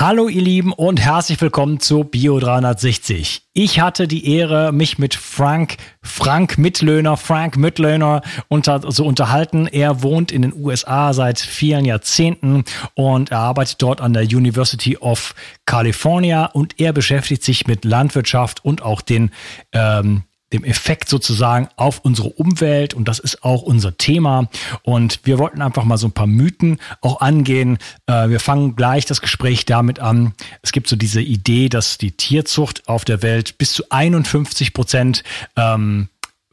Hallo ihr Lieben und herzlich willkommen zu Bio 360. Ich hatte die Ehre, mich mit Frank, Frank Mittlöhner, Frank Mittlöhner unter, so unterhalten. Er wohnt in den USA seit vielen Jahrzehnten und er arbeitet dort an der University of California und er beschäftigt sich mit Landwirtschaft und auch den ähm, dem Effekt sozusagen auf unsere Umwelt und das ist auch unser Thema und wir wollten einfach mal so ein paar Mythen auch angehen. Äh, wir fangen gleich das Gespräch damit an. Es gibt so diese Idee, dass die Tierzucht auf der Welt bis zu 51 Prozent ähm,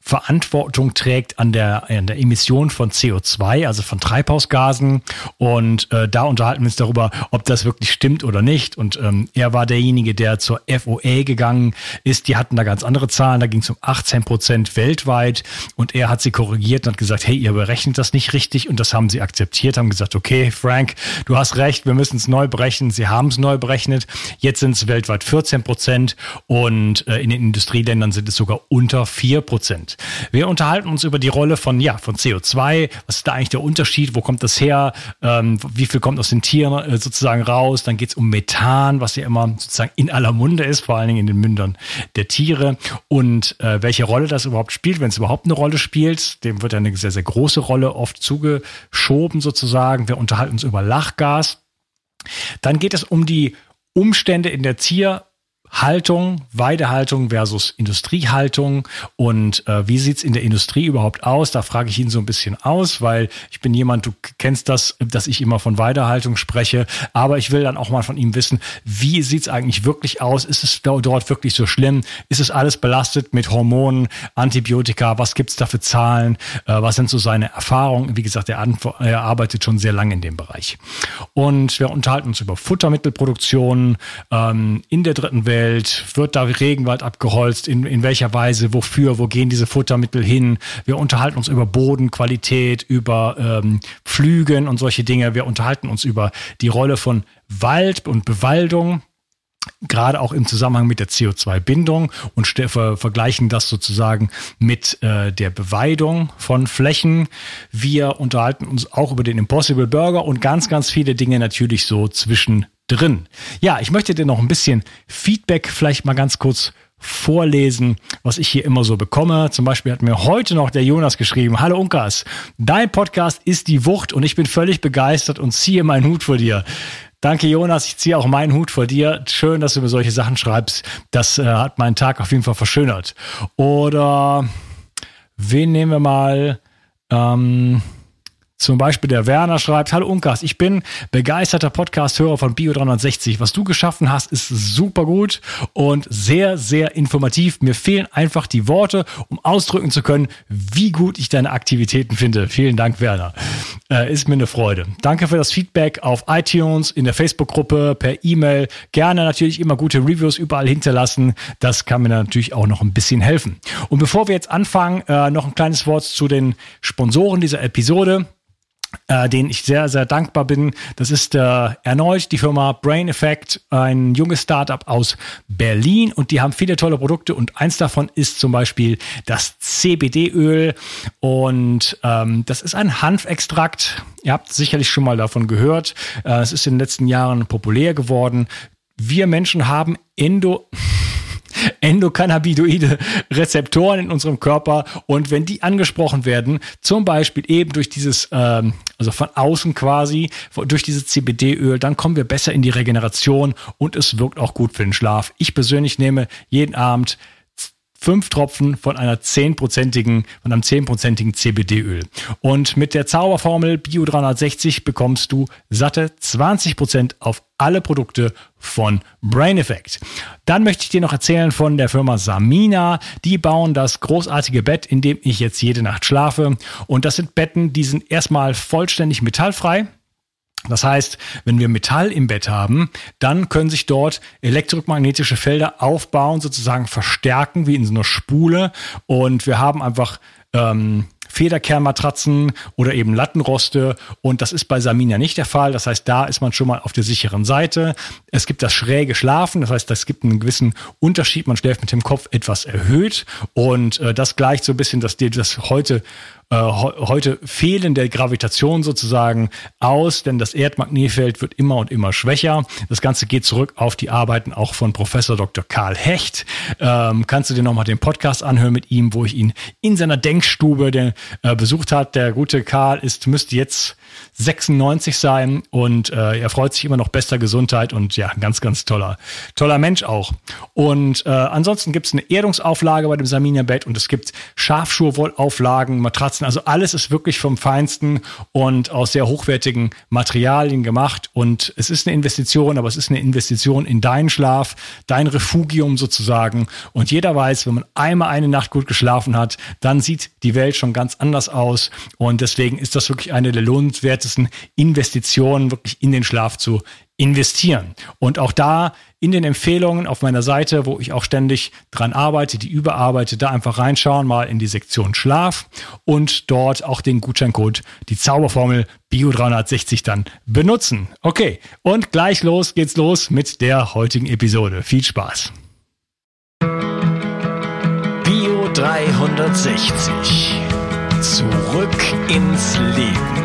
Verantwortung trägt an der, an der Emission von CO2, also von Treibhausgasen. Und äh, da unterhalten wir uns darüber, ob das wirklich stimmt oder nicht. Und ähm, er war derjenige, der zur FOA gegangen ist. Die hatten da ganz andere Zahlen. Da ging es um 18 Prozent weltweit. Und er hat sie korrigiert und hat gesagt, hey, ihr berechnet das nicht richtig. Und das haben sie akzeptiert, haben gesagt, okay, Frank, du hast recht, wir müssen es neu berechnen. Sie haben es neu berechnet. Jetzt sind es weltweit 14 Prozent und äh, in den Industrieländern sind es sogar unter 4 Prozent. Wir unterhalten uns über die Rolle von, ja, von CO2. Was ist da eigentlich der Unterschied? Wo kommt das her? Ähm, wie viel kommt aus den Tieren äh, sozusagen raus? Dann geht es um Methan, was ja immer sozusagen in aller Munde ist, vor allen Dingen in den Mündern der Tiere. Und äh, welche Rolle das überhaupt spielt, wenn es überhaupt eine Rolle spielt. Dem wird ja eine sehr, sehr große Rolle oft zugeschoben sozusagen. Wir unterhalten uns über Lachgas. Dann geht es um die Umstände in der Tier- Haltung, Weidehaltung versus Industriehaltung und äh, wie sieht's in der Industrie überhaupt aus? Da frage ich ihn so ein bisschen aus, weil ich bin jemand, du kennst das, dass ich immer von Weidehaltung spreche, aber ich will dann auch mal von ihm wissen, wie sieht's eigentlich wirklich aus? Ist es dort wirklich so schlimm? Ist es alles belastet mit Hormonen, Antibiotika? Was gibt's da für Zahlen? Äh, was sind so seine Erfahrungen? Wie gesagt, er, er arbeitet schon sehr lange in dem Bereich. Und wir unterhalten uns über Futtermittelproduktion ähm, in der dritten Welt Welt? Wird da Regenwald abgeholzt? In, in welcher Weise? Wofür? Wo gehen diese Futtermittel hin? Wir unterhalten uns über Bodenqualität, über ähm, Pflügen und solche Dinge. Wir unterhalten uns über die Rolle von Wald und Bewaldung gerade auch im Zusammenhang mit der CO2-Bindung und ver vergleichen das sozusagen mit äh, der Beweidung von Flächen. Wir unterhalten uns auch über den Impossible Burger und ganz, ganz viele Dinge natürlich so zwischen drin. Ja, ich möchte dir noch ein bisschen Feedback vielleicht mal ganz kurz vorlesen, was ich hier immer so bekomme. Zum Beispiel hat mir heute noch der Jonas geschrieben, Hallo Unkas, dein Podcast ist die Wucht und ich bin völlig begeistert und ziehe meinen Hut vor dir. Danke, Jonas. Ich ziehe auch meinen Hut vor dir. Schön, dass du mir solche Sachen schreibst. Das äh, hat meinen Tag auf jeden Fall verschönert. Oder wen nehmen wir mal? Ähm, zum Beispiel der Werner schreibt, Hallo Unkas, ich bin begeisterter Podcast-Hörer von Bio360. Was du geschaffen hast, ist super gut und sehr, sehr informativ. Mir fehlen einfach die Worte, um ausdrücken zu können, wie gut ich deine Aktivitäten finde. Vielen Dank, Werner. Äh, ist mir eine Freude. Danke für das Feedback auf iTunes, in der Facebook-Gruppe, per E-Mail. Gerne natürlich immer gute Reviews überall hinterlassen. Das kann mir natürlich auch noch ein bisschen helfen. Und bevor wir jetzt anfangen, äh, noch ein kleines Wort zu den Sponsoren dieser Episode äh, denen ich sehr, sehr dankbar bin. Das ist äh, erneut die Firma Brain Effect, ein junges Startup aus Berlin und die haben viele tolle Produkte und eins davon ist zum Beispiel das CBD-Öl und ähm, das ist ein Hanfextrakt. Ihr habt sicherlich schon mal davon gehört. Äh, es ist in den letzten Jahren populär geworden. Wir Menschen haben Endo endokannabinoide Rezeptoren in unserem Körper und wenn die angesprochen werden, zum Beispiel eben durch dieses, ähm, also von außen quasi, durch dieses CBD-Öl, dann kommen wir besser in die Regeneration und es wirkt auch gut für den Schlaf. Ich persönlich nehme jeden Abend fünf Tropfen von einer zehnprozentigen, von einem zehnprozentigen CBD-Öl. Und mit der Zauberformel Bio 360 bekommst du satte 20 Prozent auf alle Produkte von Brain Effect. Dann möchte ich dir noch erzählen von der Firma Samina. Die bauen das großartige Bett, in dem ich jetzt jede Nacht schlafe. Und das sind Betten, die sind erstmal vollständig metallfrei. Das heißt, wenn wir Metall im Bett haben, dann können sich dort elektromagnetische Felder aufbauen, sozusagen verstärken, wie in so einer Spule. Und wir haben einfach ähm, Federkernmatratzen oder eben Lattenroste. Und das ist bei Samina nicht der Fall. Das heißt, da ist man schon mal auf der sicheren Seite. Es gibt das schräge Schlafen. Das heißt, es gibt einen gewissen Unterschied. Man schläft mit dem Kopf etwas erhöht. Und äh, das gleicht so ein bisschen das, das heute äh, heute fehlende Gravitation sozusagen aus, denn das Erdmagnetfeld wird immer und immer schwächer. Das Ganze geht zurück auf die Arbeiten auch von Professor Dr. Karl Hecht. Ähm, kannst du dir nochmal den Podcast anhören mit ihm, wo ich ihn in seiner Denkstube den, äh, besucht hat. Der gute Karl ist, müsste jetzt 96 sein und äh, er freut sich immer noch bester Gesundheit und ja, ganz, ganz toller, toller Mensch auch. Und äh, ansonsten gibt es eine Erdungsauflage bei dem Saminia-Bett und es gibt Schafschurwollauflagen, Matratzen, also alles ist wirklich vom Feinsten und aus sehr hochwertigen Materialien gemacht und es ist eine Investition, aber es ist eine Investition in deinen Schlaf, dein Refugium sozusagen und jeder weiß, wenn man einmal eine Nacht gut geschlafen hat, dann sieht die Welt schon ganz anders aus und deswegen ist das wirklich eine der lohnenswertesten Investitionen, wirklich in den Schlaf zu investieren. Und auch da in den Empfehlungen auf meiner Seite, wo ich auch ständig dran arbeite, die überarbeite, da einfach reinschauen, mal in die Sektion Schlaf und dort auch den Gutscheincode, die Zauberformel Bio360 dann benutzen. Okay, und gleich los geht's los mit der heutigen Episode. Viel Spaß. Bio 360. Zurück ins Leben.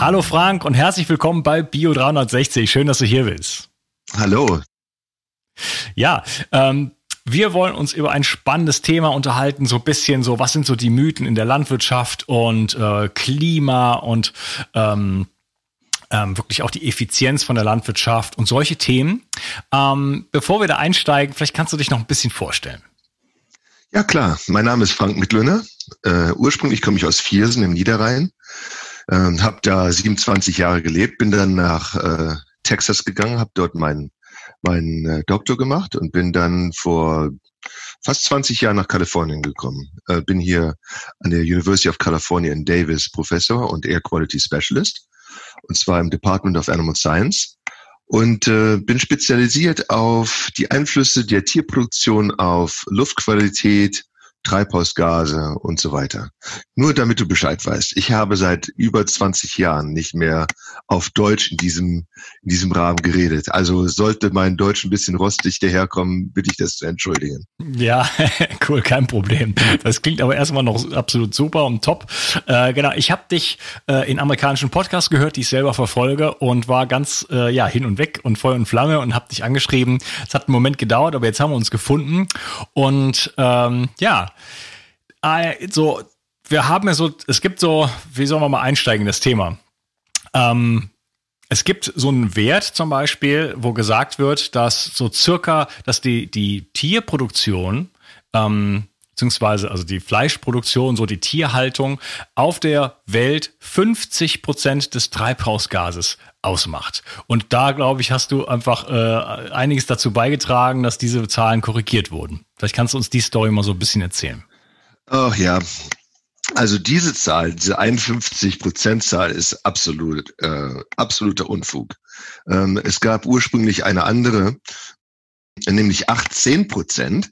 Hallo Frank und herzlich willkommen bei Bio 360. Schön, dass du hier bist. Hallo, ja, ähm, wir wollen uns über ein spannendes Thema unterhalten, so ein bisschen so, was sind so die Mythen in der Landwirtschaft und äh, Klima und ähm, ähm, wirklich auch die Effizienz von der Landwirtschaft und solche Themen. Ähm, bevor wir da einsteigen, vielleicht kannst du dich noch ein bisschen vorstellen. Ja klar, mein Name ist Frank Mittlöhner. Äh, ursprünglich komme ich aus Viersen im Niederrhein, äh, habe da 27 Jahre gelebt, bin dann nach äh, Texas gegangen, habe dort meinen meinen äh, Doktor gemacht und bin dann vor fast 20 Jahren nach Kalifornien gekommen. Äh, bin hier an der University of California in Davis Professor und Air Quality Specialist und zwar im Department of Animal Science und äh, bin spezialisiert auf die Einflüsse der Tierproduktion auf Luftqualität, Treibhausgase und so weiter. Nur damit du Bescheid weißt. Ich habe seit über 20 Jahren nicht mehr auf Deutsch in diesem, in diesem Rahmen geredet. Also sollte mein Deutsch ein bisschen rostig daherkommen, bitte ich das zu entschuldigen. Ja, cool, kein Problem. Das klingt aber erstmal noch absolut super und top. Äh, genau, ich habe dich äh, in amerikanischen Podcasts gehört, die ich selber verfolge und war ganz äh, ja hin und weg und Feuer und Flamme und habe dich angeschrieben. Es hat einen Moment gedauert, aber jetzt haben wir uns gefunden und ähm, ja, äh, so, wir haben ja so, es gibt so, wie sollen wir mal einsteigen in das Thema? Ähm, es gibt so einen Wert zum Beispiel, wo gesagt wird, dass so circa, dass die, die Tierproduktion, ähm, beziehungsweise also die Fleischproduktion, so die Tierhaltung auf der Welt 50 Prozent des Treibhausgases ausmacht. Und da, glaube ich, hast du einfach äh, einiges dazu beigetragen, dass diese Zahlen korrigiert wurden. Vielleicht kannst du uns die Story mal so ein bisschen erzählen. Ach ja, also diese Zahl, diese 51 Prozent Zahl ist absolut, äh, absoluter Unfug. Ähm, es gab ursprünglich eine andere, nämlich 18 Prozent,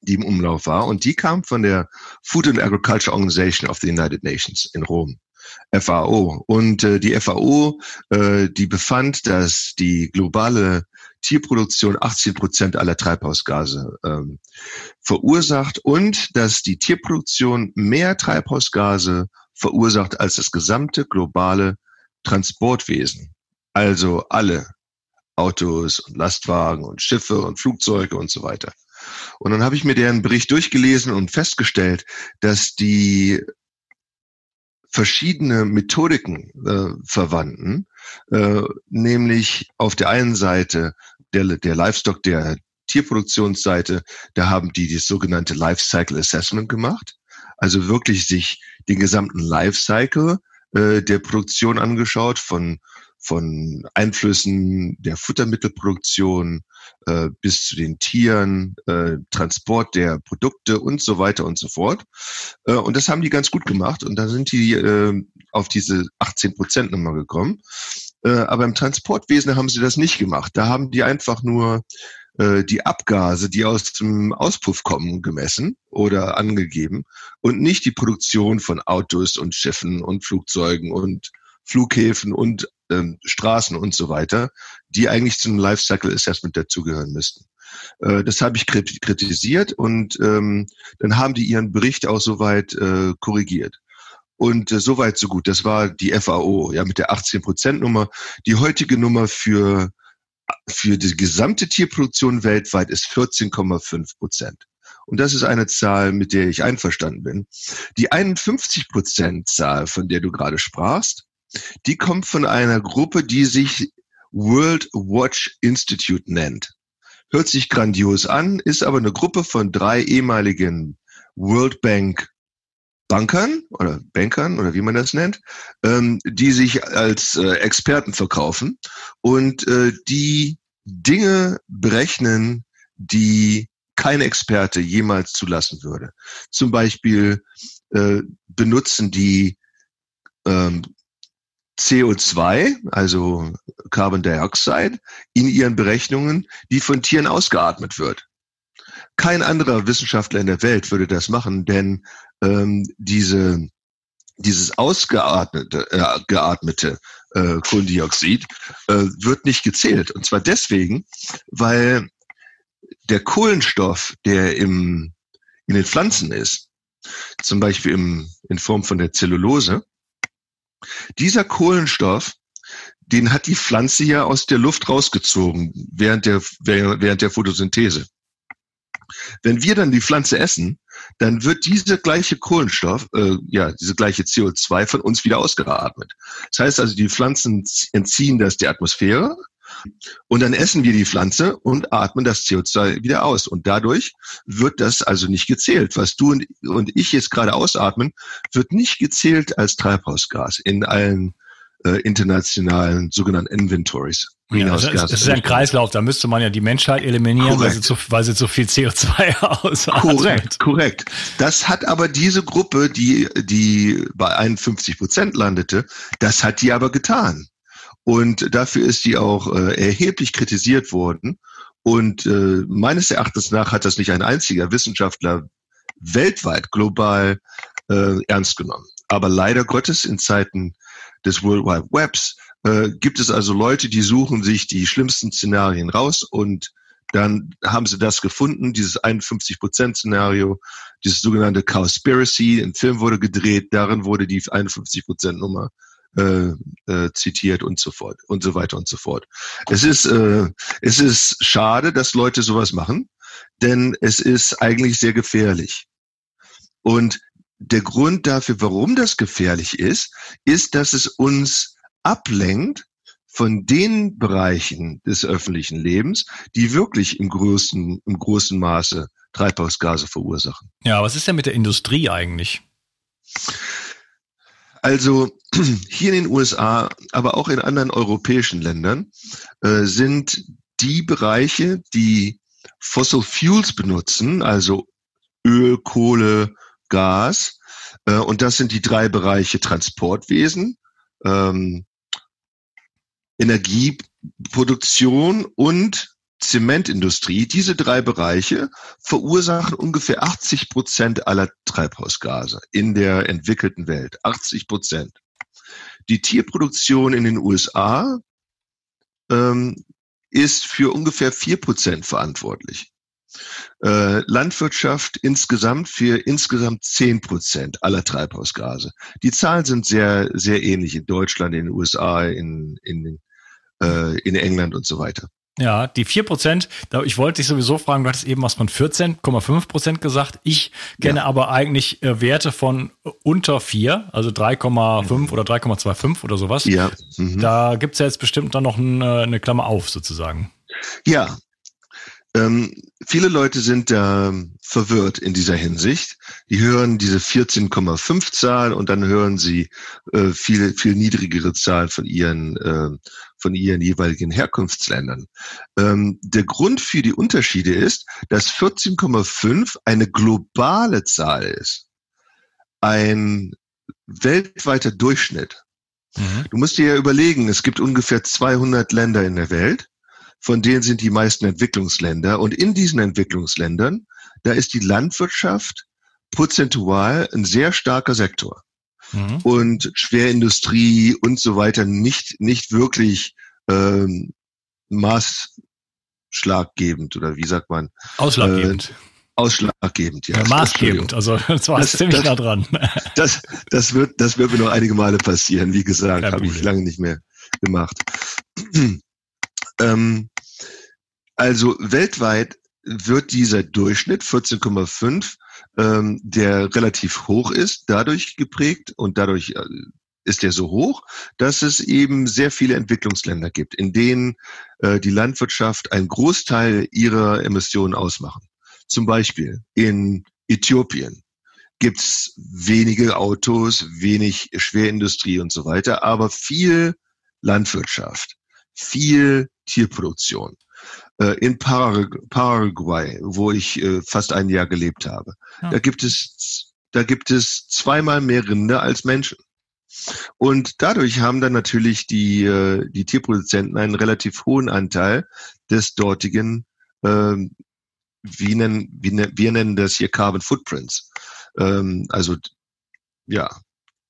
die im Umlauf war und die kam von der Food and Agriculture Organization of the United Nations in Rom. FAO. Und äh, die FAO, äh, die befand, dass die globale Tierproduktion 18 Prozent aller Treibhausgase ähm, verursacht und dass die Tierproduktion mehr Treibhausgase verursacht als das gesamte globale Transportwesen. Also alle Autos und Lastwagen und Schiffe und Flugzeuge und so weiter. Und dann habe ich mir deren Bericht durchgelesen und festgestellt, dass die verschiedene Methodiken äh, verwandten, äh, nämlich auf der einen Seite der, der Livestock, der Tierproduktionsseite, da haben die das sogenannte Life Cycle Assessment gemacht, also wirklich sich den gesamten Life Cycle äh, der Produktion angeschaut, von von Einflüssen der Futtermittelproduktion äh, bis zu den Tieren, äh, Transport der Produkte und so weiter und so fort. Äh, und das haben die ganz gut gemacht und da sind die äh, auf diese 18 Prozent Nummer gekommen. Äh, aber im Transportwesen haben sie das nicht gemacht. Da haben die einfach nur äh, die Abgase, die aus dem Auspuff kommen, gemessen oder angegeben und nicht die Produktion von Autos und Schiffen und Flugzeugen und Flughäfen und ähm, Straßen und so weiter, die eigentlich zum Lifecycle Assessment dazugehören müssten. Äh, das habe ich kritisiert und ähm, dann haben die ihren Bericht auch soweit äh, korrigiert. Und äh, soweit so gut. Das war die FAO, ja, mit der 18-Prozent-Nummer. Die heutige Nummer für, für die gesamte Tierproduktion weltweit ist 14,5 Prozent. Und das ist eine Zahl, mit der ich einverstanden bin. Die 51 Prozent Zahl, von der du gerade sprachst, die kommt von einer Gruppe, die sich World Watch Institute nennt. Hört sich grandios an, ist aber eine Gruppe von drei ehemaligen World Bank Bankern oder Bankern oder wie man das nennt, ähm, die sich als äh, Experten verkaufen und äh, die Dinge berechnen, die kein Experte jemals zulassen würde. Zum Beispiel äh, benutzen die ähm, CO2, also Carbon Dioxide, in ihren Berechnungen, die von Tieren ausgeatmet wird. Kein anderer Wissenschaftler in der Welt würde das machen, denn ähm, diese, dieses ausgeatmete äh, geatmete, äh, Kohlendioxid äh, wird nicht gezählt. Und zwar deswegen, weil der Kohlenstoff, der im, in den Pflanzen ist, zum Beispiel im, in Form von der Zellulose, dieser Kohlenstoff, den hat die Pflanze ja aus der Luft rausgezogen während der, während der Photosynthese. Wenn wir dann die Pflanze essen, dann wird dieser gleiche Kohlenstoff, äh, ja, diese gleiche CO2 von uns wieder ausgeatmet. Das heißt also, die Pflanzen entziehen das der Atmosphäre und dann essen wir die Pflanze und atmen das CO2 wieder aus. Und dadurch wird das also nicht gezählt. Was du und ich jetzt gerade ausatmen, wird nicht gezählt als Treibhausgas in allen äh, internationalen sogenannten Inventories. Ja, das, ist, das ist ein Kreislauf, da müsste man ja die Menschheit eliminieren, weil sie, zu, weil sie zu viel CO2 ausatmet. Korrekt, korrekt. Das hat aber diese Gruppe, die, die bei 51 Prozent landete, das hat die aber getan. Und dafür ist die auch äh, erheblich kritisiert worden. Und äh, meines Erachtens nach hat das nicht ein einziger Wissenschaftler weltweit, global äh, ernst genommen. Aber leider Gottes in Zeiten des World Wide Webs äh, gibt es also Leute, die suchen sich die schlimmsten Szenarien raus und dann haben sie das gefunden, dieses 51%-Szenario, dieses sogenannte Cowspiracy. Ein Film wurde gedreht, darin wurde die 51%-Nummer äh, äh, zitiert und so fort und so weiter und so fort. Es ist, äh, es ist schade, dass Leute sowas machen, denn es ist eigentlich sehr gefährlich. Und der Grund dafür, warum das gefährlich ist, ist, dass es uns ablenkt von den Bereichen des öffentlichen Lebens, die wirklich im größten, im großen Maße Treibhausgase verursachen. Ja, was ist denn mit der Industrie eigentlich? Also hier in den USA, aber auch in anderen europäischen Ländern äh, sind die Bereiche, die Fossil Fuels benutzen, also Öl, Kohle, Gas, äh, und das sind die drei Bereiche Transportwesen, ähm, Energieproduktion und Zementindustrie, diese drei Bereiche verursachen ungefähr 80 Prozent aller Treibhausgase in der entwickelten Welt. 80 Prozent. Die Tierproduktion in den USA ähm, ist für ungefähr vier Prozent verantwortlich. Äh, Landwirtschaft insgesamt für insgesamt zehn Prozent aller Treibhausgase. Die Zahlen sind sehr, sehr ähnlich in Deutschland, in den USA, in, in, äh, in England und so weiter. Ja, die 4 Prozent, ich wollte dich sowieso fragen, du hattest eben was von 14,5 Prozent gesagt. Ich kenne ja. aber eigentlich äh, Werte von unter 4, also 3,5 mhm. oder 3,25 oder sowas. Ja. Mhm. Da gibt's ja jetzt bestimmt dann noch eine, eine Klammer auf sozusagen. Ja, Ähm, viele Leute sind da verwirrt in dieser Hinsicht. Die hören diese 14,5 Zahl und dann hören sie äh, viel, viel niedrigere Zahlen von ihren, äh, von ihren jeweiligen Herkunftsländern. Ähm, der Grund für die Unterschiede ist, dass 14,5 eine globale Zahl ist. Ein weltweiter Durchschnitt. Mhm. Du musst dir ja überlegen, es gibt ungefähr 200 Länder in der Welt von denen sind die meisten Entwicklungsländer. Und in diesen Entwicklungsländern, da ist die Landwirtschaft prozentual ein sehr starker Sektor. Mhm. Und Schwerindustrie und so weiter nicht, nicht wirklich ähm, maßschlaggebend oder wie sagt man? Ausschlaggebend. Äh, ausschlaggebend, ja. ja maßgebend, also das war das, ziemlich das, nah dran. Das, das, wird, das wird mir noch einige Male passieren. Wie gesagt, habe ich lange nicht mehr gemacht. ähm, also weltweit wird dieser Durchschnitt 14,5, ähm, der relativ hoch ist, dadurch geprägt und dadurch äh, ist er so hoch, dass es eben sehr viele Entwicklungsländer gibt, in denen äh, die Landwirtschaft einen Großteil ihrer Emissionen ausmachen. Zum Beispiel in Äthiopien gibt's wenige Autos, wenig Schwerindustrie und so weiter, aber viel Landwirtschaft, viel Tierproduktion äh, in Paraguay, wo ich äh, fast ein Jahr gelebt habe. Ja. Da gibt es, da gibt es zweimal mehr Rinder als Menschen. Und dadurch haben dann natürlich die, äh, die Tierproduzenten einen relativ hohen Anteil des dortigen, ähm, wie nennen, wie, wir nennen das hier Carbon Footprints. Ähm, also, ja.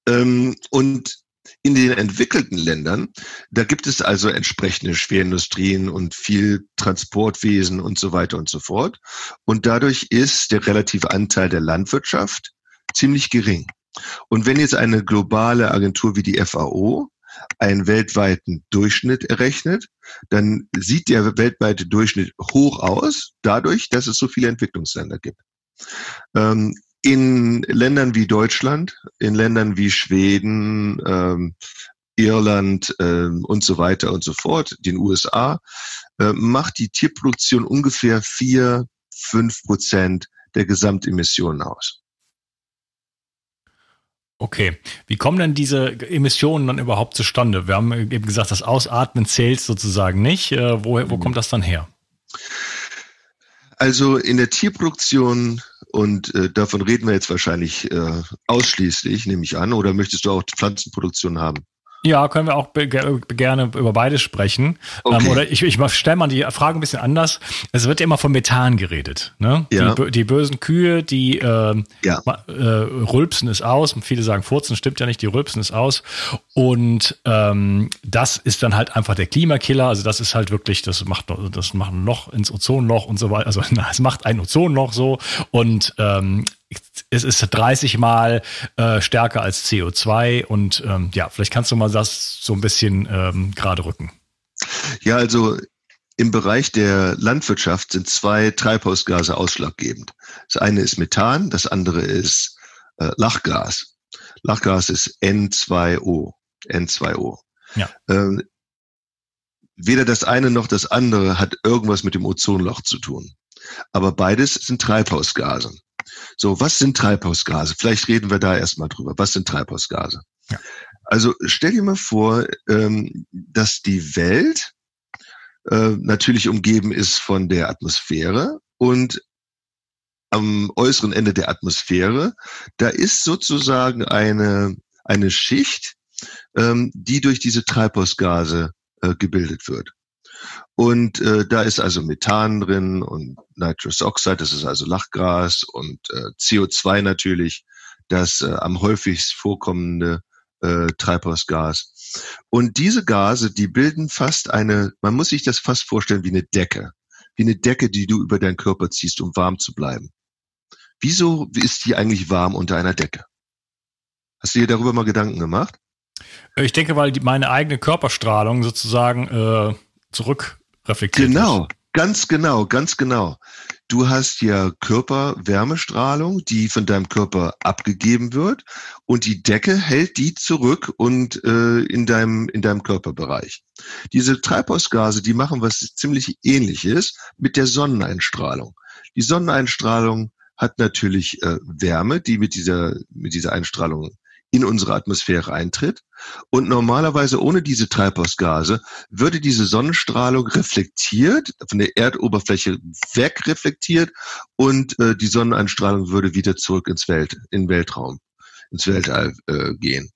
Ähm, und in den entwickelten Ländern, da gibt es also entsprechende Schwerindustrien und viel Transportwesen und so weiter und so fort. Und dadurch ist der relative Anteil der Landwirtschaft ziemlich gering. Und wenn jetzt eine globale Agentur wie die FAO einen weltweiten Durchschnitt errechnet, dann sieht der weltweite Durchschnitt hoch aus, dadurch, dass es so viele Entwicklungsländer gibt. Ähm, in Ländern wie Deutschland, in Ländern wie Schweden, ähm, Irland ähm, und so weiter und so fort, den USA, äh, macht die Tierproduktion ungefähr vier, fünf Prozent der Gesamtemissionen aus. Okay, wie kommen denn diese Emissionen dann überhaupt zustande? Wir haben eben gesagt, das Ausatmen zählt sozusagen nicht. Äh, wo, wo mhm. kommt das dann her? Also in der Tierproduktion und äh, davon reden wir jetzt wahrscheinlich äh, ausschließlich, nehme ich an. Oder möchtest du auch Pflanzenproduktion haben? Ja, können wir auch be gerne über beides sprechen. Ähm, okay. Ähm, oder ich, ich stelle mal die Frage ein bisschen anders. Es wird ja immer von Methan geredet. Ne? Ja. Die, die bösen Kühe, die äh, ja. äh, rülpsen es aus. Viele sagen furzen, stimmt ja nicht, die rülpsen es aus. Und ähm, das ist dann halt einfach der Klimakiller. Also das ist halt wirklich, das macht das macht ein Loch ins Ozonloch und so weiter. Also na, es macht ein Ozonloch so. Und ähm, es ist 30 Mal äh, stärker als CO2 und ähm, ja, vielleicht kannst du mal das so ein bisschen ähm, gerade rücken. Ja, also im Bereich der Landwirtschaft sind zwei Treibhausgase ausschlaggebend. Das eine ist Methan, das andere ist äh, Lachgas. Lachgas ist N2O. N2O. Ja. Ähm, weder das eine noch das andere hat irgendwas mit dem Ozonloch zu tun. Aber beides sind Treibhausgase. So, was sind Treibhausgase? Vielleicht reden wir da erstmal drüber. Was sind Treibhausgase? Ja. Also stell dir mal vor, ähm, dass die Welt äh, natürlich umgeben ist von der Atmosphäre und am äußeren Ende der Atmosphäre, da ist sozusagen eine, eine Schicht, ähm, die durch diese Treibhausgase äh, gebildet wird. Und äh, da ist also Methan drin und Nitrous Oxide, das ist also Lachgas und äh, CO2 natürlich, das äh, am häufigst vorkommende äh, Treibhausgas. Und diese Gase, die bilden fast eine, man muss sich das fast vorstellen wie eine Decke, wie eine Decke, die du über deinen Körper ziehst, um warm zu bleiben. Wieso ist die eigentlich warm unter einer Decke? Hast du dir darüber mal Gedanken gemacht? Ich denke, weil die, meine eigene Körperstrahlung sozusagen äh, zurückreflektiert Genau, ist. ganz genau, ganz genau. du hast ja Körperwärmestrahlung, die von deinem Körper abgegeben wird und die Decke hält die zurück und äh, in deinem in deinem Körperbereich. Diese Treibhausgase, die machen was ziemlich ähnliches mit der Sonneneinstrahlung. Die Sonneneinstrahlung hat natürlich äh, Wärme, die mit dieser mit dieser Einstrahlung in unsere Atmosphäre eintritt. Und normalerweise ohne diese Treibhausgase würde diese Sonnenstrahlung reflektiert, von der Erdoberfläche wegreflektiert und äh, die Sonneneinstrahlung würde wieder zurück ins Welt, in Weltraum, ins Weltall äh, gehen.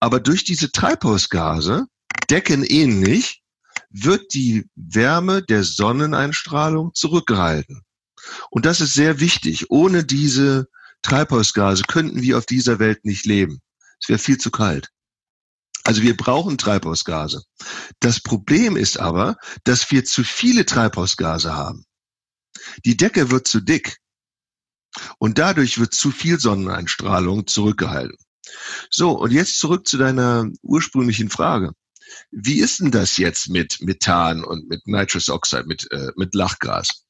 Aber durch diese Treibhausgase, decken ähnlich, wird die Wärme der Sonneneinstrahlung zurückgehalten. Und das ist sehr wichtig. Ohne diese Treibhausgase könnten wir auf dieser Welt nicht leben. Es wäre viel zu kalt. Also wir brauchen Treibhausgase. Das Problem ist aber, dass wir zu viele Treibhausgase haben. Die Decke wird zu dick und dadurch wird zu viel Sonneneinstrahlung zurückgehalten. So, und jetzt zurück zu deiner ursprünglichen Frage. Wie ist denn das jetzt mit Methan und mit Nitrous Oxide, mit, äh, mit Lachgas?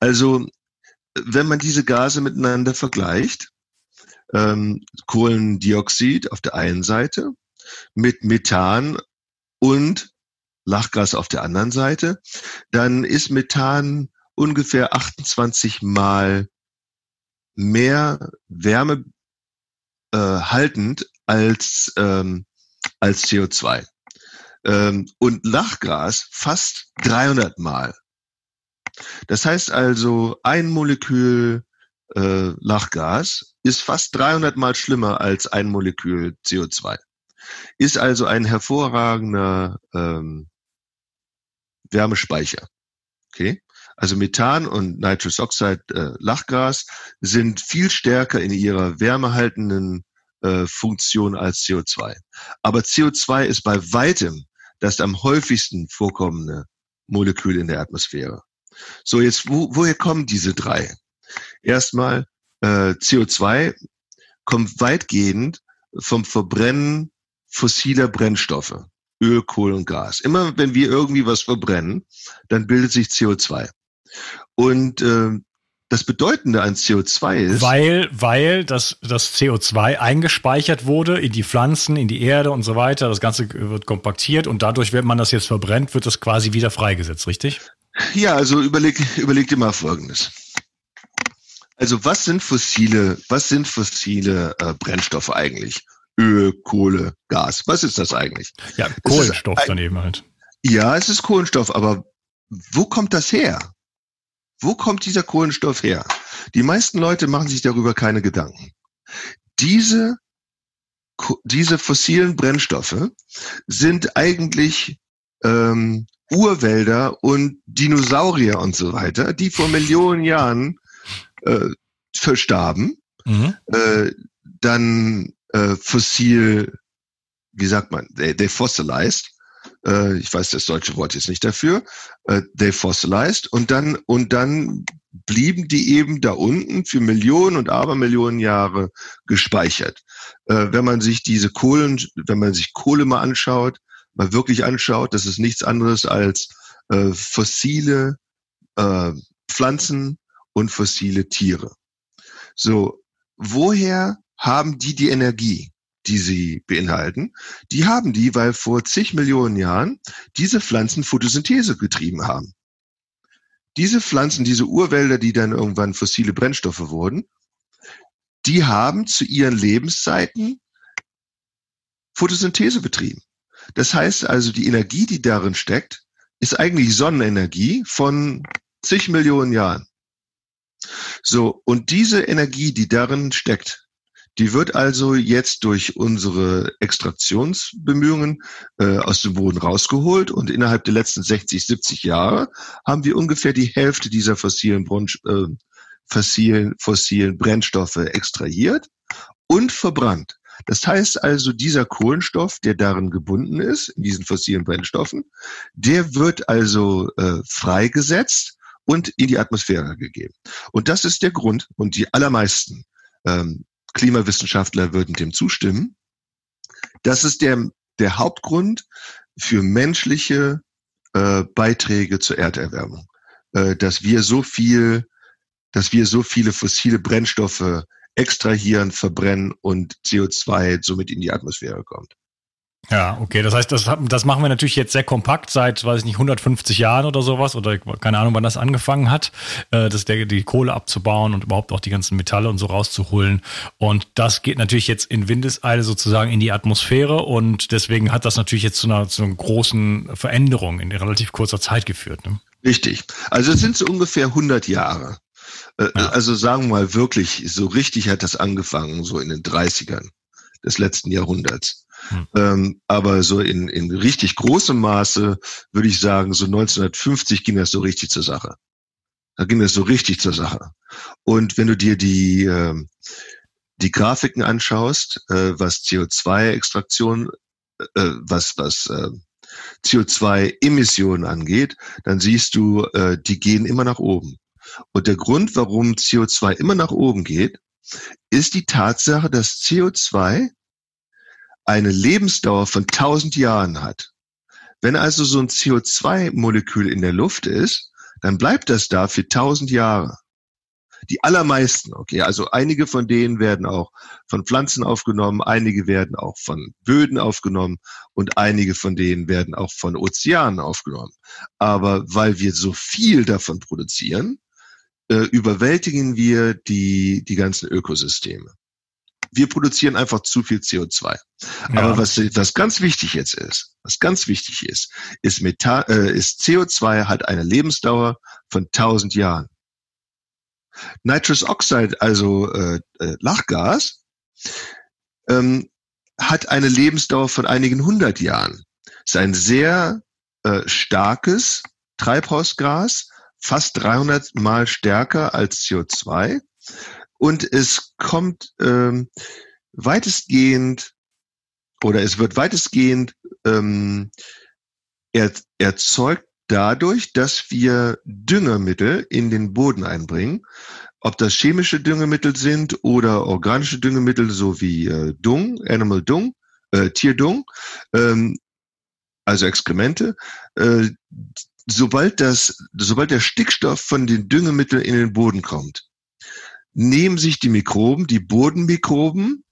Also, wenn man diese Gase miteinander vergleicht, ähm, Kohlendioxid auf der einen Seite mit Methan und Lachgas auf der anderen Seite, dann ist Methan ungefähr 28 mal mehr Wärme äh, haltend als, ähm, als CO2. Ähm, und Lachgas fast 300 mal. Das heißt also, ein Molekül äh, Lachgas ist fast 300 mal schlimmer als ein Molekül CO2. Ist also ein hervorragender ähm, Wärmespeicher. Okay? Also Methan und Nitrous Oxide äh, Lachgas sind viel stärker in ihrer wärmehaltenden äh, Funktion als CO2. Aber CO2 ist bei weitem das am häufigsten vorkommende Molekül in der Atmosphäre. So, jetzt, wo, woher kommen diese drei? Erstmal, äh, CO2 kommt weitgehend vom Verbrennen fossiler Brennstoffe. Öl, Kohle und Gas. Immer wenn wir irgendwie was verbrennen, dann bildet sich CO2. Und äh, das Bedeutende an CO2 ist. Weil, weil das, das CO2 eingespeichert wurde in die Pflanzen, in die Erde und so weiter. Das Ganze wird kompaktiert und dadurch, wenn man das jetzt verbrennt, wird das quasi wieder freigesetzt, richtig? Ja, also überleg, überleg dir mal Folgendes. Also was sind fossile, was sind fossile äh, Brennstoffe eigentlich? Öl, Kohle, Gas. Was ist das eigentlich? Ja, Kohlenstoff daneben halt. Ja, es ist Kohlenstoff, aber wo kommt das her? Wo kommt dieser Kohlenstoff her? Die meisten Leute machen sich darüber keine Gedanken. Diese, diese fossilen Brennstoffe sind eigentlich ähm, Urwälder und Dinosaurier und so weiter, die vor Millionen Jahren äh, verstarben, mhm. äh, dann äh, fossil, wie sagt man, they, they fossilized, äh, ich weiß das deutsche Wort jetzt nicht dafür, äh, they fossilized und dann und dann blieben die eben da unten für Millionen und Abermillionen Jahre gespeichert. Äh, wenn man sich diese Kohlen, wenn man sich Kohle mal anschaut, mal wirklich anschaut, das ist nichts anderes als äh, fossile äh, Pflanzen und fossile Tiere. So, woher haben die die Energie, die sie beinhalten? Die haben die, weil vor zig Millionen Jahren diese Pflanzen Photosynthese getrieben haben. Diese Pflanzen, diese Urwälder, die dann irgendwann fossile Brennstoffe wurden, die haben zu ihren Lebenszeiten Photosynthese betrieben. Das heißt also, die Energie, die darin steckt, ist eigentlich Sonnenenergie von zig Millionen Jahren. So, und diese Energie, die darin steckt, die wird also jetzt durch unsere Extraktionsbemühungen äh, aus dem Boden rausgeholt und innerhalb der letzten 60, 70 Jahre haben wir ungefähr die Hälfte dieser fossilen, Brunsch, äh, fossilen, fossilen Brennstoffe extrahiert und verbrannt. Das heißt also, dieser Kohlenstoff, der darin gebunden ist, in diesen fossilen Brennstoffen, der wird also äh, freigesetzt und in die Atmosphäre gegeben. Und das ist der Grund, und die allermeisten ähm, Klimawissenschaftler würden dem zustimmen, das ist der, der Hauptgrund für menschliche äh, Beiträge zur Erderwärmung. äh, dass wir so viel, dass wir so viele fossile Brennstoffe extrahieren, verbrennen und CO2 somit in die Atmosphäre kommt. Ja, okay. Das heißt, das, das machen wir natürlich jetzt sehr kompakt seit, weiß ich nicht, 150 Jahren oder sowas oder keine Ahnung, wann das angefangen hat, äh, das der, die Kohle abzubauen und überhaupt auch die ganzen Metalle und so rauszuholen. Und das geht natürlich jetzt in Windeseile sozusagen in die Atmosphäre und deswegen hat das natürlich jetzt zu einer, zu einer großen Veränderung in relativ kurzer Zeit geführt. Ne? Richtig. Also es sind so ungefähr 100 Jahre. Äh, ja. Also sagen wir mal wirklich, so richtig hat das angefangen, so in den 30ern des letzten Jahrhunderts. Hm. Ähm, aber so in, in richtig großem Maße würde ich sagen, so 1950 ging das so richtig zur Sache. Da ging das so richtig zur Sache. Und wenn du dir die, äh, die Grafiken anschaust, äh, was CO2-Extraktion, äh, was, was äh, CO2-Emissionen angeht, dann siehst du, äh, die gehen immer nach oben. Und der Grund, warum CO2 immer nach oben geht, ist die Tatsache, dass CO2 eine Lebensdauer von 1000 Jahren hat. Wenn also so ein CO2-Molekül in der Luft ist, dann bleibt das da für 1000 Jahre. Die allermeisten, okay, also einige von denen werden auch von Pflanzen aufgenommen, einige werden auch von Böden aufgenommen und einige von denen werden auch von Ozeanen aufgenommen. Aber weil wir so viel davon produzieren, äh, überwältigen wir die, die ganzen Ökosysteme wir produzieren einfach zu viel CO2. Ja. Aber was, was ganz wichtig jetzt ist, was ganz wichtig ist, ist, Methan, äh, ist CO2 hat eine Lebensdauer von 1000 Jahren. Nitrous Oxide, also äh, äh, Lachgas, ähm, hat eine Lebensdauer von einigen hundert Jahren. Ist ein sehr äh, starkes Treibhausgas, fast 300 mal stärker als CO2 und es kommt ähm, weitestgehend oder es wird weitestgehend ähm, er, erzeugt dadurch, dass wir Düngemittel in den Boden einbringen, ob das chemische Düngemittel sind oder organische Düngemittel, so wie äh, Dung, Animal Dung, äh, Tierdung, ähm, also Exkremente. Äh, sobald das, sobald der Stickstoff von den Düngemitteln in den Boden kommt, nehmen sich die Mikroben, die Bodenmikroben,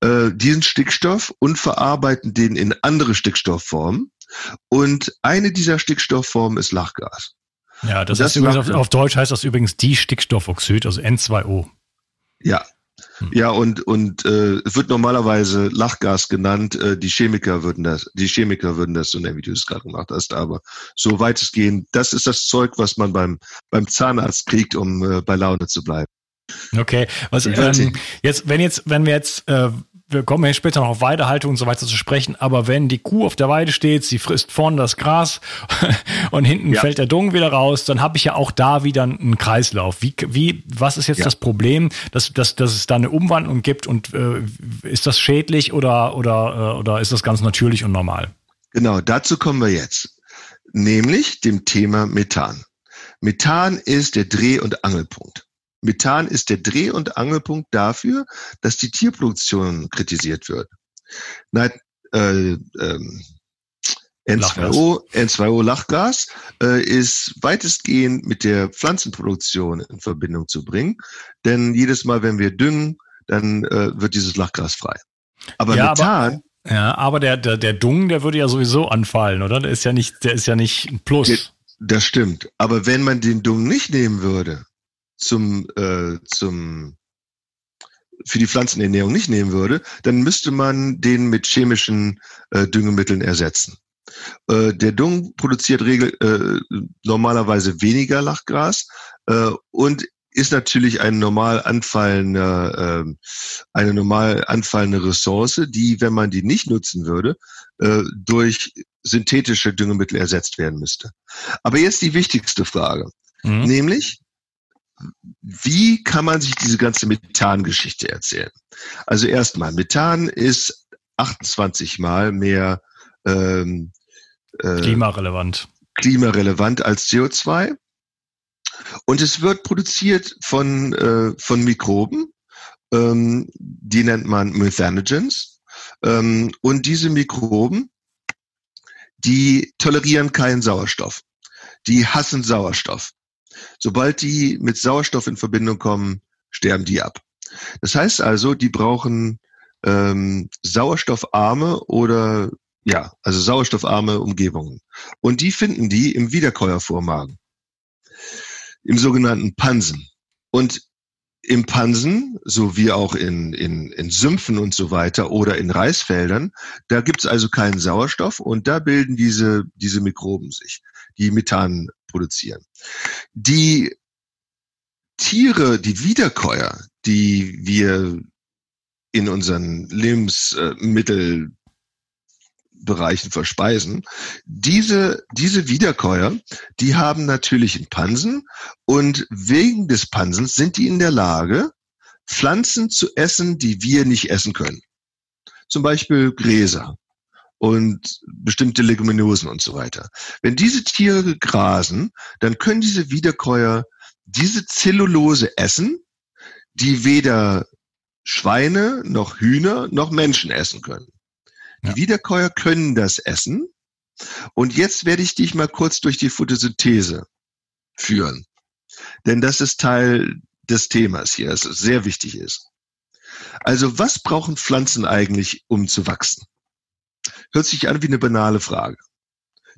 äh, diesen Stickstoff und verarbeiten den in andere Stickstoffformen. Und eine dieser Stickstoffformen ist Lachgas. Ja, das, das ist übrigens auf, auf, Deutsch heißt das übrigens die Stickstoffoxid, also N2O. Ja. Hm. Ja, und, und äh, wird normalerweise Lachgas genannt. Äh, die Chemiker würden das, die Chemiker würden das so nennen, wie du es gerade gemacht hast. Aber so weitestgehend, das ist das Zeug, was man beim, beim Zahnarzt kriegt, um äh, bei Laune zu bleiben. Okay, was ähm, jetzt, wenn jetzt, wenn wir jetzt, äh, wir kommen ja später noch auf Weidehaltung und so weiter zu sprechen, aber wenn die Kuh auf der Weide steht, sie frisst vorne das Gras und hinten ja. fällt der Dung wieder raus, dann habe ich ja auch da wieder einen Kreislauf. Wie, wie, was ist jetzt ja. das Problem, dass, dass, dass es da eine Umwandlung gibt und äh, ist das schädlich oder, oder, äh, oder ist das ganz natürlich und normal? Genau, dazu kommen wir jetzt. Nämlich dem Thema Methan. Methan ist der Dreh- und Angelpunkt. Methan ist der Dreh- und Angelpunkt dafür, dass die Tierproduktion kritisiert wird. Nein, äh, ähm, N2O, N2O Lachgas äh, ist weitestgehend mit der Pflanzenproduktion in Verbindung zu bringen, denn jedes Mal, wenn wir düngen, dann äh, wird dieses Lachgas frei. Aber ja, Methan, aber, ja, aber der, der der Dung, der würde ja sowieso anfallen, oder? Der ist ja nicht, der ist ja nicht ein Plus. Das stimmt. Aber wenn man den Dung nicht nehmen würde, zum, äh, zum für die Pflanzenernährung nicht nehmen würde, dann müsste man den mit chemischen äh, Düngemitteln ersetzen. Äh, der Dung produziert regel, äh, normalerweise weniger Lachgras äh, und ist natürlich ein normal anfallender, äh, eine normal anfallende Ressource, die, wenn man die nicht nutzen würde, äh, durch synthetische Düngemittel ersetzt werden müsste. Aber jetzt die wichtigste Frage, mhm. nämlich wie kann man sich diese ganze Methan-Geschichte erzählen? Also erstmal, Methan ist 28 mal mehr ähm, äh, klimarelevant. klimarelevant als CO2. Und es wird produziert von, äh, von Mikroben, ähm, die nennt man Methanogens. Ähm, und diese Mikroben, die tolerieren keinen Sauerstoff. Die hassen Sauerstoff. Sobald die mit Sauerstoff in Verbindung kommen, sterben die ab. Das heißt also, die brauchen ähm, sauerstoffarme oder ja, also sauerstoffarme Umgebungen. Und die finden die im Wiederkäuervormagen, im sogenannten Pansen. Und im Pansen, so wie auch in, in, in Sümpfen und so weiter oder in Reisfeldern, da gibt's also keinen Sauerstoff und da bilden diese, diese Mikroben sich, die Methan produzieren. Die Tiere, die Wiederkäuer, die wir in unseren Lebensmittelbereichen verspeisen. Diese, diese Wiederkäuer, die haben natürlich einen Pansen und wegen des Pansens sind die in der Lage, Pflanzen zu essen, die wir nicht essen können. Zum Beispiel Gräser und bestimmte Leguminosen und so weiter. Wenn diese Tiere grasen, dann können diese Wiederkäuer diese Zellulose essen, die weder Schweine noch Hühner noch Menschen essen können. Die Wiederkäuer können das essen. Und jetzt werde ich dich mal kurz durch die Photosynthese führen. Denn das ist Teil des Themas hier, das sehr wichtig ist. Also was brauchen Pflanzen eigentlich, um zu wachsen? Hört sich an wie eine banale Frage.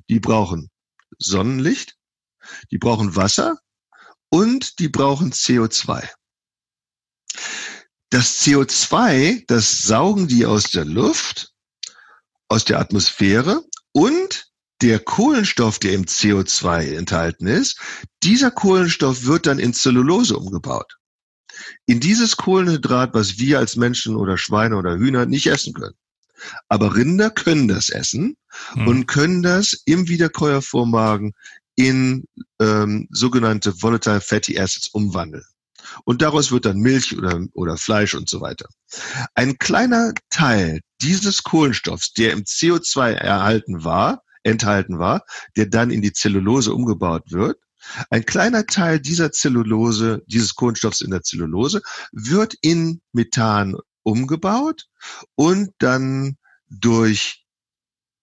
Die brauchen Sonnenlicht, die brauchen Wasser und die brauchen CO2. Das CO2, das saugen die aus der Luft, aus der Atmosphäre und der Kohlenstoff, der im CO2 enthalten ist, dieser Kohlenstoff wird dann in Zellulose umgebaut. In dieses Kohlenhydrat, was wir als Menschen oder Schweine oder Hühner nicht essen können. Aber Rinder können das essen hm. und können das im Wiederkäuervormagen in ähm, sogenannte Volatile Fatty Acids umwandeln. Und daraus wird dann Milch oder, oder Fleisch und so weiter. Ein kleiner Teil dieses Kohlenstoffs, der im CO2 erhalten war, enthalten war, der dann in die Zellulose umgebaut wird, ein kleiner Teil dieser Zellulose, dieses Kohlenstoffs in der Zellulose, wird in Methan umgebaut und dann durch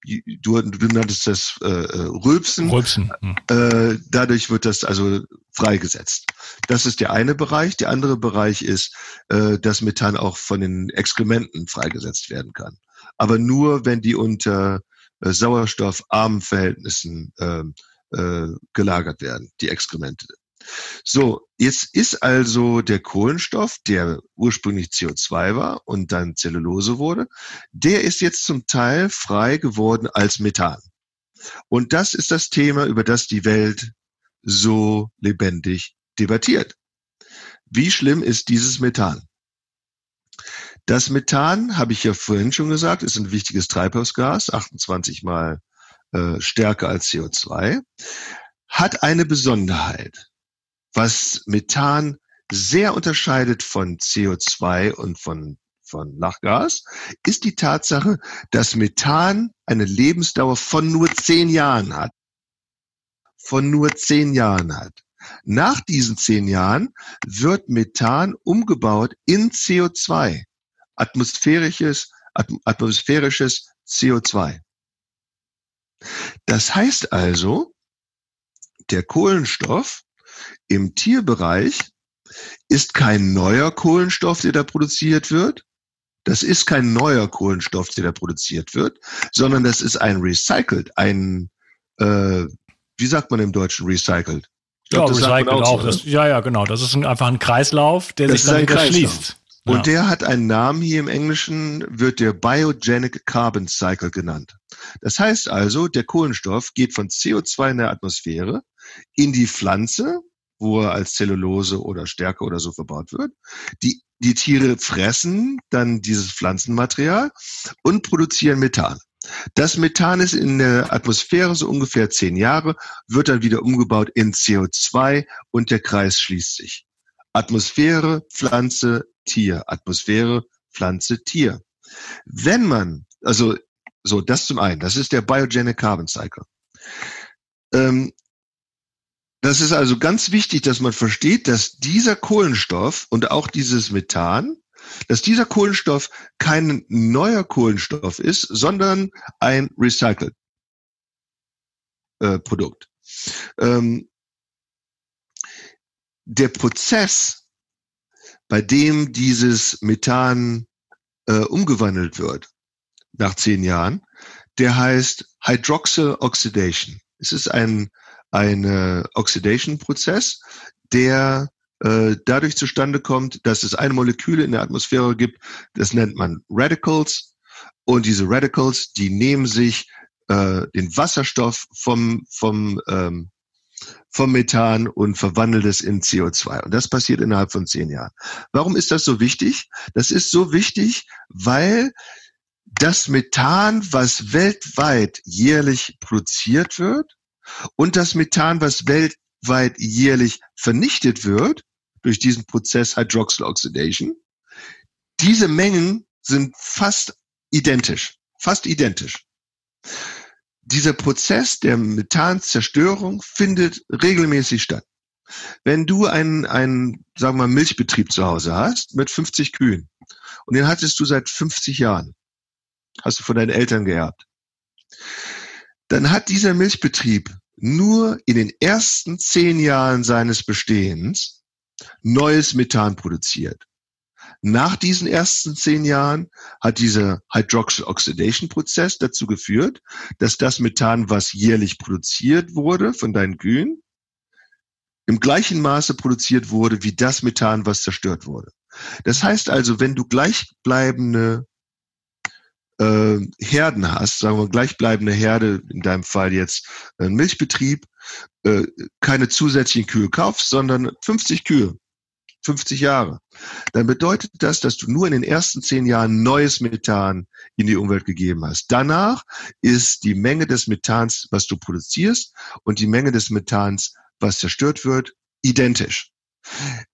du, du nanntest das äh, äh, Rülpsen. Rülpsen. Hm. Äh, dadurch wird das also freigesetzt. Das ist der eine Bereich. Der andere Bereich ist, äh, dass Methan auch von den Exkrementen freigesetzt werden kann. Aber nur, wenn die unter äh, sauerstoffarmen Verhältnissen äh, äh, gelagert werden, die Exkremente. So, jetzt ist also der Kohlenstoff, der ursprünglich CO2 war und dann Zellulose wurde, der ist jetzt zum Teil frei geworden als Methan. Und das ist das Thema, über das die Welt so lebendig debattiert. Wie schlimm ist dieses Methan? Das Methan, habe ich ja vorhin schon gesagt, ist ein wichtiges Treibhausgas, 28 mal äh, stärker als CO2, hat eine Besonderheit was Methan sehr unterscheidet von CO2 und von, von Lachgas, ist die Tatsache, dass Methan eine Lebensdauer von nur zehn Jahren hat. Von nur zehn Jahren hat. Nach diesen zehn Jahren wird Methan umgebaut in CO2, atmosphärisches, atmosphärisches CO2. Das heißt also, der Kohlenstoff im Tierbereich ist kein neuer Kohlenstoff, der da produziert wird. Das ist kein neuer Kohlenstoff, der da produziert wird, sondern das ist ein recycled, ein, äh, wie sagt man im Deutschen recycled? Glaub, ja, recycled auch. auch. Das, ja, ja, genau. Das ist ein, einfach ein Kreislauf, der das sich dann wieder schließt. Und ja. der hat einen Namen hier im Englischen, wird der Biogenic Carbon Cycle genannt. Das heißt also, der Kohlenstoff geht von CO2 in der Atmosphäre in die Pflanze, wo er als Zellulose oder Stärke oder so verbaut wird. Die, die Tiere fressen dann dieses Pflanzenmaterial und produzieren Methan. Das Methan ist in der Atmosphäre so ungefähr zehn Jahre, wird dann wieder umgebaut in CO2 und der Kreis schließt sich. Atmosphäre, Pflanze, Tier. Atmosphäre, Pflanze, Tier. Wenn man, also so, das zum einen, das ist der Biogenic Carbon Cycle. Ähm, das ist also ganz wichtig, dass man versteht, dass dieser Kohlenstoff und auch dieses Methan, dass dieser Kohlenstoff kein neuer Kohlenstoff ist, sondern ein Recycled äh, Produkt. Ähm, der Prozess, bei dem dieses Methan äh, umgewandelt wird nach zehn Jahren, der heißt Hydroxyl Oxidation. Es ist ein ein äh, Oxidation-Prozess, der äh, dadurch zustande kommt, dass es eine Moleküle in der Atmosphäre gibt, das nennt man Radicals. Und diese Radicals, die nehmen sich äh, den Wasserstoff vom, vom, ähm, vom Methan und verwandeln es in CO2. Und das passiert innerhalb von zehn Jahren. Warum ist das so wichtig? Das ist so wichtig, weil das Methan, was weltweit jährlich produziert wird, und das Methan, was weltweit jährlich vernichtet wird durch diesen Prozess Hydroxyl Oxidation, diese Mengen sind fast identisch, fast identisch. Dieser Prozess der Methanzerstörung findet regelmäßig statt. Wenn du einen, einen, sagen wir Milchbetrieb zu Hause hast mit 50 Kühen und den hattest du seit 50 Jahren, hast du von deinen Eltern geerbt, dann hat dieser Milchbetrieb nur in den ersten zehn Jahren seines Bestehens neues Methan produziert. Nach diesen ersten zehn Jahren hat dieser Hydroxyl Oxidation Prozess dazu geführt, dass das Methan, was jährlich produziert wurde von deinen Kühen, im gleichen Maße produziert wurde wie das Methan, was zerstört wurde. Das heißt also, wenn du gleichbleibende äh, Herden hast, sagen wir gleichbleibende Herde, in deinem Fall jetzt ein Milchbetrieb, äh, keine zusätzlichen Kühe kaufst, sondern 50 Kühe, 50 Jahre, dann bedeutet das, dass du nur in den ersten zehn Jahren neues Methan in die Umwelt gegeben hast. Danach ist die Menge des Methans, was du produzierst, und die Menge des Methans, was zerstört wird, identisch.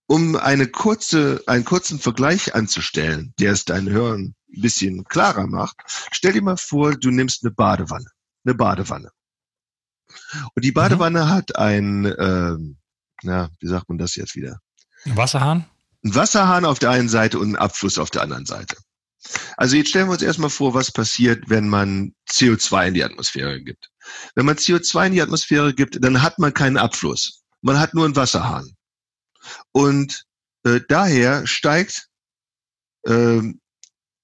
Um eine kurze, einen kurzen Vergleich anzustellen, der es deinen Hörern ein bisschen klarer macht, stell dir mal vor, du nimmst eine Badewanne. Eine Badewanne. Und die Badewanne mhm. hat ein, äh, na, wie sagt man das jetzt wieder? Ein Wasserhahn? Ein Wasserhahn auf der einen Seite und einen Abfluss auf der anderen Seite. Also jetzt stellen wir uns erstmal vor, was passiert, wenn man CO2 in die Atmosphäre gibt. Wenn man CO2 in die Atmosphäre gibt, dann hat man keinen Abfluss. Man hat nur einen Wasserhahn. Und äh, daher steigt äh,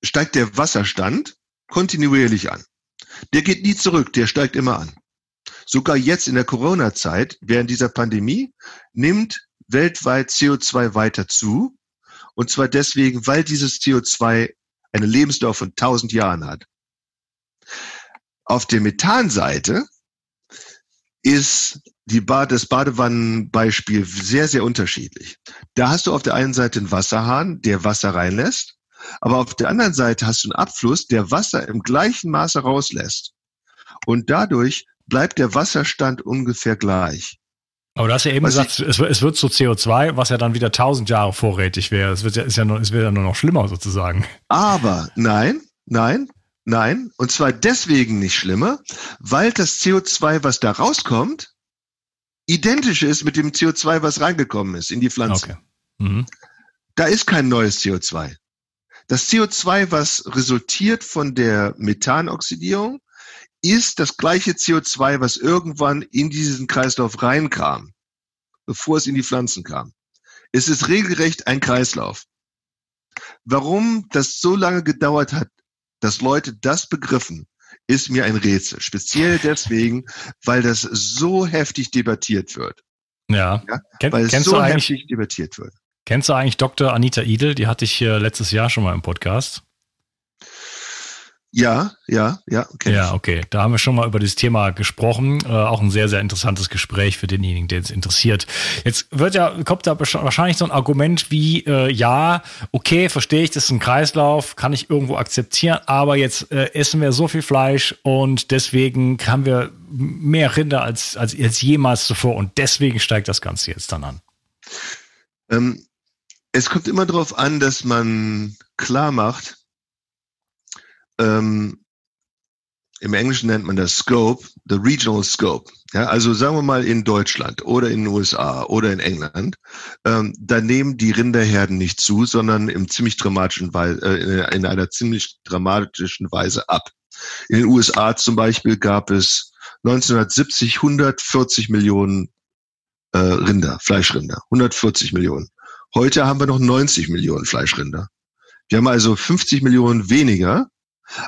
steigt der Wasserstand kontinuierlich an. Der geht nie zurück, der steigt immer an. Sogar jetzt in der Corona-Zeit, während dieser Pandemie, nimmt weltweit CO2 weiter zu. Und zwar deswegen, weil dieses CO2 eine Lebensdauer von 1000 Jahren hat. Auf der Methanseite ist die Bad, das Badewannenbeispiel sehr, sehr unterschiedlich. Da hast du auf der einen Seite einen Wasserhahn, der Wasser reinlässt. Aber auf der anderen Seite hast du einen Abfluss, der Wasser im gleichen Maße rauslässt. Und dadurch bleibt der Wasserstand ungefähr gleich. Aber du hast ja eben was gesagt, es, es, wird zu CO2, was ja dann wieder tausend Jahre vorrätig wäre. Es wird ja, ist ja nur, es wird ja nur noch schlimmer sozusagen. Aber nein, nein, nein. Und zwar deswegen nicht schlimmer, weil das CO2, was da rauskommt, identisch ist mit dem CO2, was reingekommen ist in die Pflanze. Okay. Mhm. Da ist kein neues CO2. Das CO2, was resultiert von der Methanoxidierung, ist das gleiche CO2, was irgendwann in diesen Kreislauf reinkam, bevor es in die Pflanzen kam. Es ist regelrecht ein Kreislauf. Warum das so lange gedauert hat, dass Leute das begriffen, ist mir ein Rätsel. Speziell deswegen, weil das so heftig debattiert wird. Ja. ja? Weil es so heftig debattiert wird. Kennst du eigentlich Dr. Anita Idel? Die hatte ich äh, letztes Jahr schon mal im Podcast. Ja, ja, ja. Okay. Ja, okay. Da haben wir schon mal über das Thema gesprochen. Äh, auch ein sehr, sehr interessantes Gespräch für denjenigen, den es interessiert. Jetzt wird ja, kommt da wahrscheinlich so ein Argument wie, äh, ja, okay, verstehe ich, das ist ein Kreislauf, kann ich irgendwo akzeptieren, aber jetzt äh, essen wir so viel Fleisch und deswegen haben wir mehr Rinder als, als, als jemals zuvor und deswegen steigt das Ganze jetzt dann an. Ähm, es kommt immer darauf an, dass man klar macht, ähm, im Englischen nennt man das Scope, the regional scope. Ja, also sagen wir mal in Deutschland oder in den USA oder in England, ähm, da nehmen die Rinderherden nicht zu, sondern im ziemlich dramatischen Weise, äh, in einer ziemlich dramatischen Weise ab. In den USA zum Beispiel gab es 1970 140 Millionen äh, Rinder, Fleischrinder, 140 Millionen. Heute haben wir noch 90 Millionen Fleischrinder. Wir haben also 50 Millionen weniger,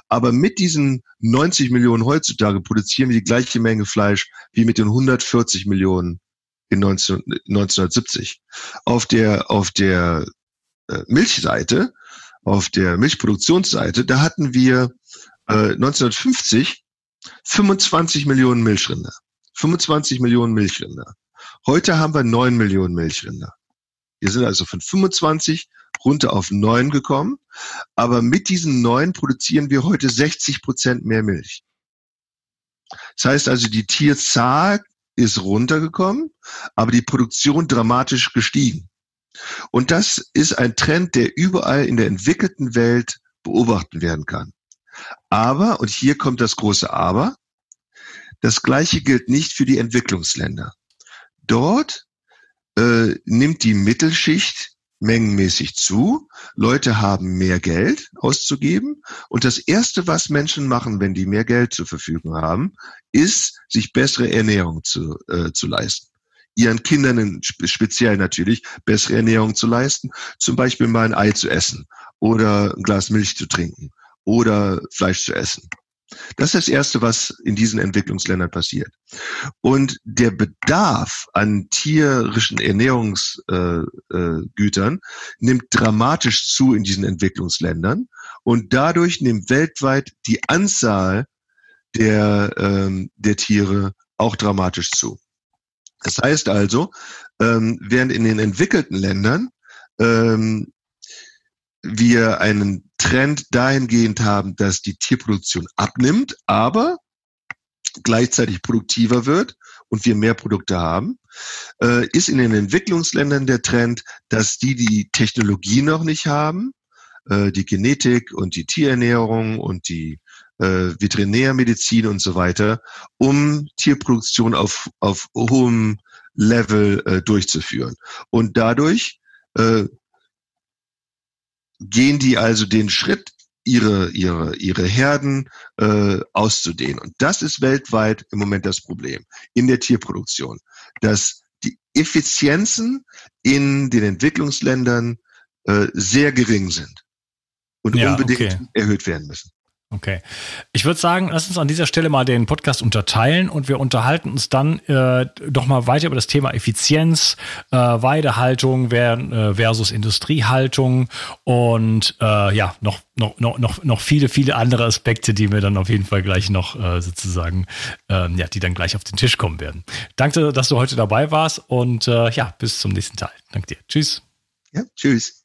aber mit diesen 90 Millionen heutzutage produzieren wir die gleiche Menge Fleisch wie mit den 140 Millionen in 19, 1970. Auf der, auf der äh, Milchseite, auf der Milchproduktionsseite, da hatten wir äh, 1950 25 Millionen Milchrinder. 25 Millionen Milchrinder. Heute haben wir 9 Millionen Milchrinder. Wir sind also von 25 runter auf 9 gekommen. Aber mit diesen 9 produzieren wir heute 60 Prozent mehr Milch. Das heißt also, die Tierzahl ist runtergekommen, aber die Produktion dramatisch gestiegen. Und das ist ein Trend, der überall in der entwickelten Welt beobachten werden kann. Aber, und hier kommt das große Aber, das Gleiche gilt nicht für die Entwicklungsländer. Dort äh, nimmt die Mittelschicht mengenmäßig zu. Leute haben mehr Geld auszugeben. Und das Erste, was Menschen machen, wenn die mehr Geld zur Verfügung haben, ist, sich bessere Ernährung zu, äh, zu leisten. Ihren Kindern speziell natürlich bessere Ernährung zu leisten. Zum Beispiel mal ein Ei zu essen oder ein Glas Milch zu trinken oder Fleisch zu essen. Das ist das Erste, was in diesen Entwicklungsländern passiert. Und der Bedarf an tierischen Ernährungsgütern äh, äh, nimmt dramatisch zu in diesen Entwicklungsländern. Und dadurch nimmt weltweit die Anzahl der, ähm, der Tiere auch dramatisch zu. Das heißt also, ähm, während in den entwickelten Ländern ähm, wir einen Trend dahingehend haben, dass die Tierproduktion abnimmt, aber gleichzeitig produktiver wird und wir mehr Produkte haben, äh, ist in den Entwicklungsländern der Trend, dass die die Technologie noch nicht haben, äh, die Genetik und die Tierernährung und die äh, Veterinärmedizin und so weiter, um Tierproduktion auf, auf hohem Level durchzuführen. Und dadurch gehen die also den Schritt, ihre, ihre, ihre Herden äh, auszudehnen. Und das ist weltweit im Moment das Problem in der Tierproduktion, dass die Effizienzen in den Entwicklungsländern äh, sehr gering sind und ja, unbedingt okay. erhöht werden müssen. Okay. Ich würde sagen, lass uns an dieser Stelle mal den Podcast unterteilen und wir unterhalten uns dann äh, doch mal weiter über das Thema Effizienz, äh, Weidehaltung äh, versus Industriehaltung und äh, ja, noch, noch, noch, noch, viele, viele andere Aspekte, die mir dann auf jeden Fall gleich noch äh, sozusagen, ähm, ja, die dann gleich auf den Tisch kommen werden. Danke, dass du heute dabei warst und äh, ja, bis zum nächsten Teil. Danke dir. Tschüss. Ja, tschüss.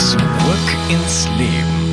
Zurück ins Leben.